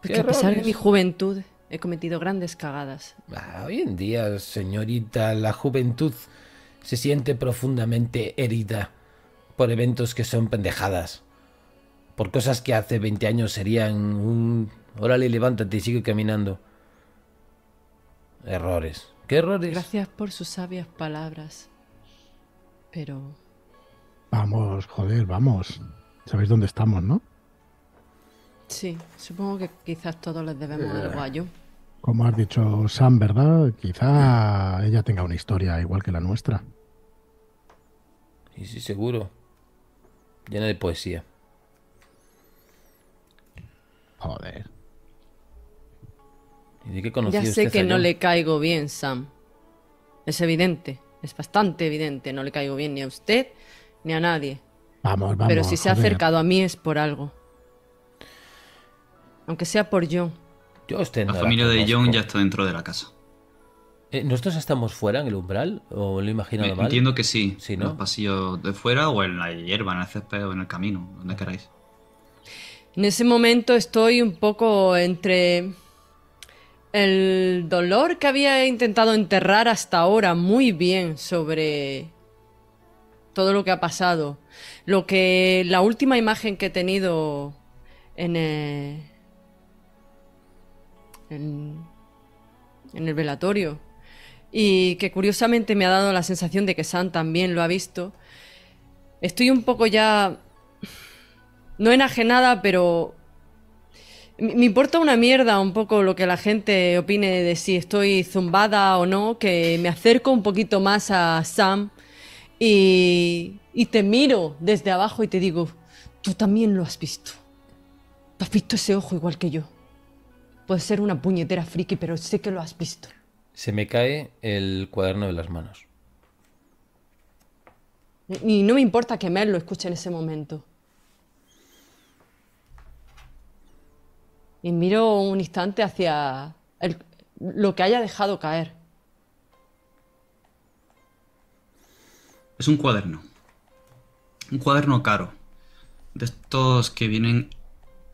Porque ¿Qué a pesar de mi juventud he cometido grandes cagadas. Ah, hoy en día, señorita, la juventud se siente profundamente herida por eventos que son pendejadas. Por cosas que hace 20 años serían un... Órale, levántate y sigue caminando. Errores. ¿Qué errores? Gracias por sus sabias palabras. Pero Vamos, joder, vamos. Sabéis dónde estamos, ¿no? Sí, supongo que quizás todos les debemos algo a John. Como has dicho Sam, ¿verdad? Quizá ella tenga una historia igual que la nuestra. Sí, sí, seguro. Llena de poesía. Joder. ¿Y de qué conoció Ya usted sé que a no le caigo bien, Sam. Es evidente, es bastante evidente. No le caigo bien ni a usted ni a nadie. Vamos, vamos. Pero si se ha acercado a mí es por algo. Aunque sea por John. Yo usted La familia de. John ya está dentro de la casa. Eh, ¿Nosotros estamos fuera en el umbral? ¿O lo he imaginado mal? Entiendo que sí. Sí, En ¿no? los pasillos de fuera o en la hierba, en el césped o en el camino, donde queráis. En ese momento estoy un poco entre el dolor que había intentado enterrar hasta ahora muy bien sobre todo lo que ha pasado. Lo que la última imagen que he tenido en el, en, el velatorio y que curiosamente me ha dado la sensación de que Sam también lo ha visto. Estoy un poco ya no enajenada, pero me me importa una mierda un poco lo que la gente opine de si estoy zumbada o no, que me acerco un poquito más a Sam y, y te miro desde abajo y te digo, tú también lo has visto. Tú has visto ese ojo igual que yo. Puede ser una puñetera friki, pero sé que lo has visto. Se me cae el cuaderno de las manos. Y no me importa que Mel lo escuche en ese momento. Y miro un instante hacia el- lo que haya dejado caer. Es un cuaderno. Un cuaderno caro. De estos que vienen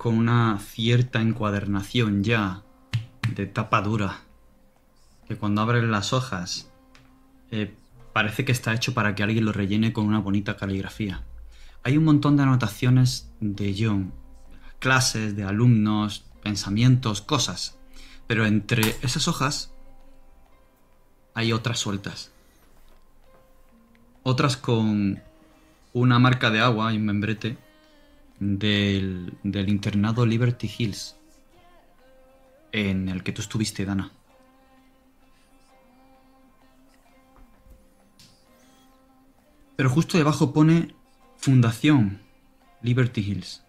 con una cierta encuadernación ya. De tapa dura. Que cuando abres las hojas. eh, parece que está hecho para que alguien lo rellene con una bonita caligrafía. Hay un montón de anotaciones de John. Clases, de alumnos, pensamientos, cosas. Pero entre esas hojas hay otras sueltas otras con una marca de agua y un membrete del, del internado Liberty Hills en el que tú estuviste, Dana. Pero justo debajo pone Fundación Liberty Hills.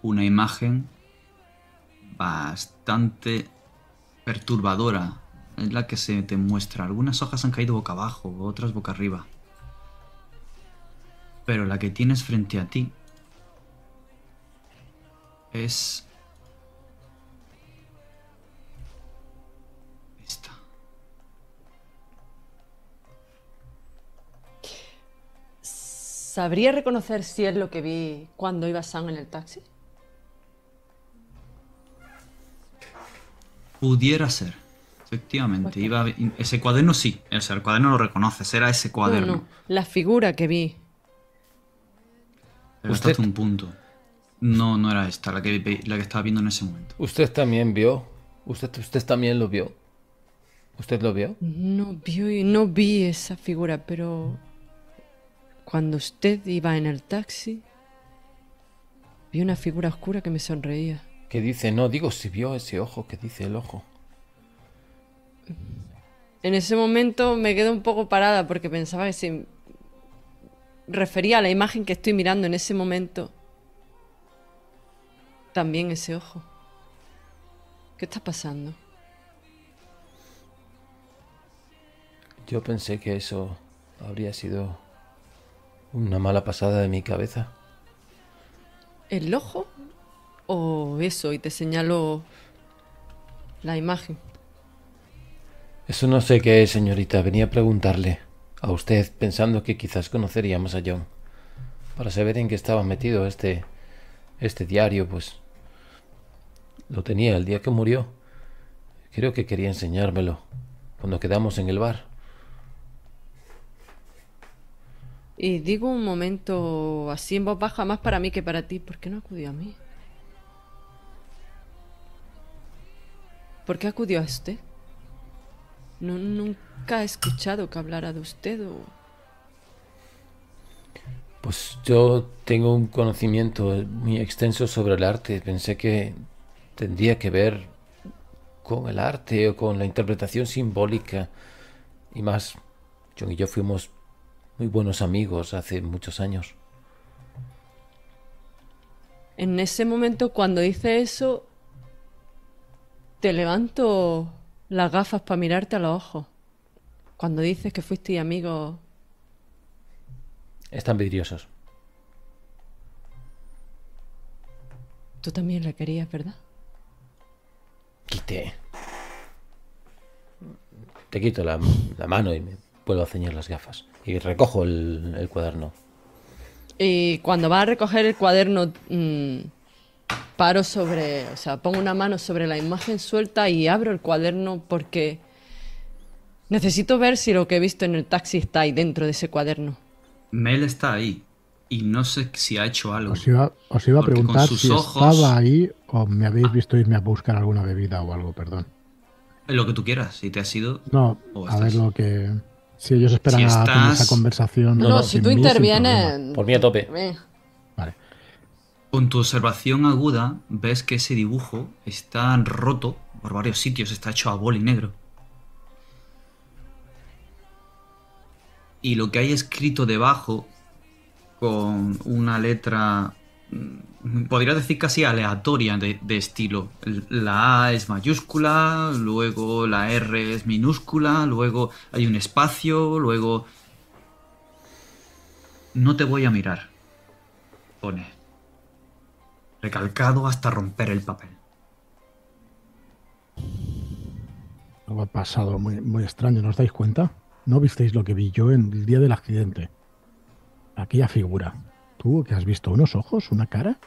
Una imagen bastante perturbadora es la que se te muestra. Algunas hojas han caído boca abajo, otras boca arriba. Pero la que tienes frente a ti es... Esta. ¿Sabría reconocer si es lo que vi cuando iba Sam en el taxi? Pudiera ser. Efectivamente. Iba, ese cuaderno sí. O sea, el cuaderno lo reconoces. Era ese No, cuaderno. no, la figura que vi. Pero Usted- un punto. No, no era esta la que, la que estaba viendo en ese momento. Usted también vio. Usted, usted también lo vio. ¿Usted lo vio? No vi, no vi esa figura, pero cuando usted iba en el taxi, vi una figura oscura que me sonreía. ¿Qué dice? No, digo si vio ese ojo. ¿Qué dice el ojo? En ese momento me quedé un poco parada porque pensaba que se refería a la imagen que estoy mirando en ese momento. También ese ojo. ¿Qué está pasando? Yo pensé que eso habría sido una mala pasada de mi cabeza. ¿El ojo? ¿O eso? Y te señalo la imagen. Eso no sé qué es, señorita. Venía a preguntarle a usted pensando que quizás conoceríamos a John. Para saber en qué estaba metido este, este diario, pues lo tenía el día que murió. Creo que quería enseñármelo cuando quedamos en el bar. Y digo un momento así en voz baja, más para mí que para ti. ¿Por qué no acudió a mí? ¿Por qué acudió a usted? No, nunca he escuchado que hablara de usted o... Pues yo tengo un conocimiento muy extenso sobre el arte. Pensé que tendría que ver con el arte o con la interpretación simbólica. Y más, John y yo fuimos muy buenos amigos hace muchos años. En ese momento, cuando dice eso, te levanto las gafas para mirarte a los ojos. Cuando dices que fuiste amigos, Están vidriosos. tú también la querías, ¿verdad? Quité. Te quito la, la mano y me vuelvo a ceñir las gafas. Y recojo el, el cuaderno. Y cuando vas a recoger el cuaderno, mm, paro sobre, o sea, pongo una mano sobre la imagen suelta y abro el cuaderno porque necesito ver si lo que he visto en el taxi está ahí dentro de ese cuaderno. Mel está ahí. Y no sé si ha hecho algo. Os iba, os iba a preguntar si ojos- estaba ahí o me habéis visto irme a buscar alguna bebida o algo, perdón. Lo que tú quieras. Si te has ido. No, O a ver lo que... Si ellos esperan Si a tener esa conversación... No, No, no, si tú intervienes... Por mí a tope. Eh. Con tu observación aguda, ves que ese dibujo está roto por varios sitios, está hecho a boli negro. Y lo que hay escrito debajo, con una letra, mm, podría decir casi aleatoria de, estilo. La A es mayúscula, luego la R es minúscula, luego hay un espacio, luego... No te voy a mirar. Pone recalcado hasta romper el papel. Algo ha pasado muy, muy extraño, ¿no os dais cuenta? ¿No visteis lo que vi yo en el día del accidente? Aquella figura. ¿Tú que has visto unos ojos, una cara?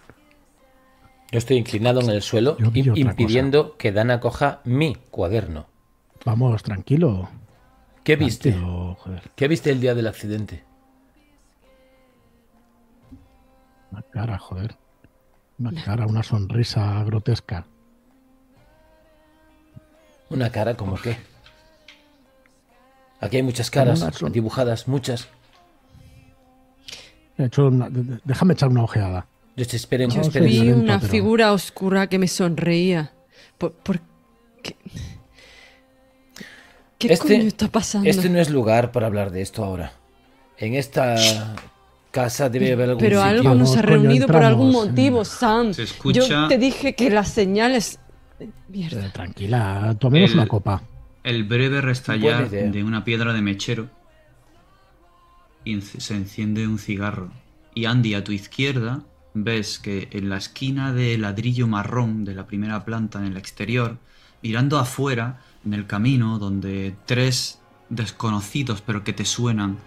Yo estoy inclinado en el suelo, impidiendo que Dana coja mi cuaderno. Vamos, tranquilo. ¿Qué viste? Tranquilo, joder. ¿Qué viste el día del accidente? Una cara, joder. Una cara, una sonrisa grotesca. ¿Una cara como qué? Aquí hay muchas caras dibujadas, muchas. He hecho una- Déjame echar una ojeada. Yo te esperen, No, esperen. soy vi una pero- figura oscura que me sonreía. ¿Por, por qué? ¿Qué Este- coño está pasando? Este no es lugar para hablar de esto ahora. En esta casa debe haber algún Pero sitio. algo nos ha reunido por algún motivo, Sam. Se escucha- Yo te dije que las señales... Eh, Mierda. tranquila, tomemos El- una copa. El breve restallar de una piedra de mechero. Y se enciende un cigarro. Y Andy a tu izquierda ves que en la esquina de ladrillo marrón de la primera planta en el exterior, mirando afuera, en el camino, donde tres desconocidos pero que te suenan,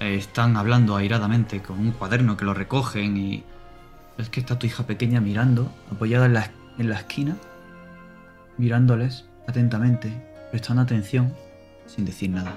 están hablando airadamente con un cuaderno que lo recogen y ves que está tu hija pequeña mirando, apoyada en la, en la esquina, mirándoles atentamente, prestando atención, sin decir nada.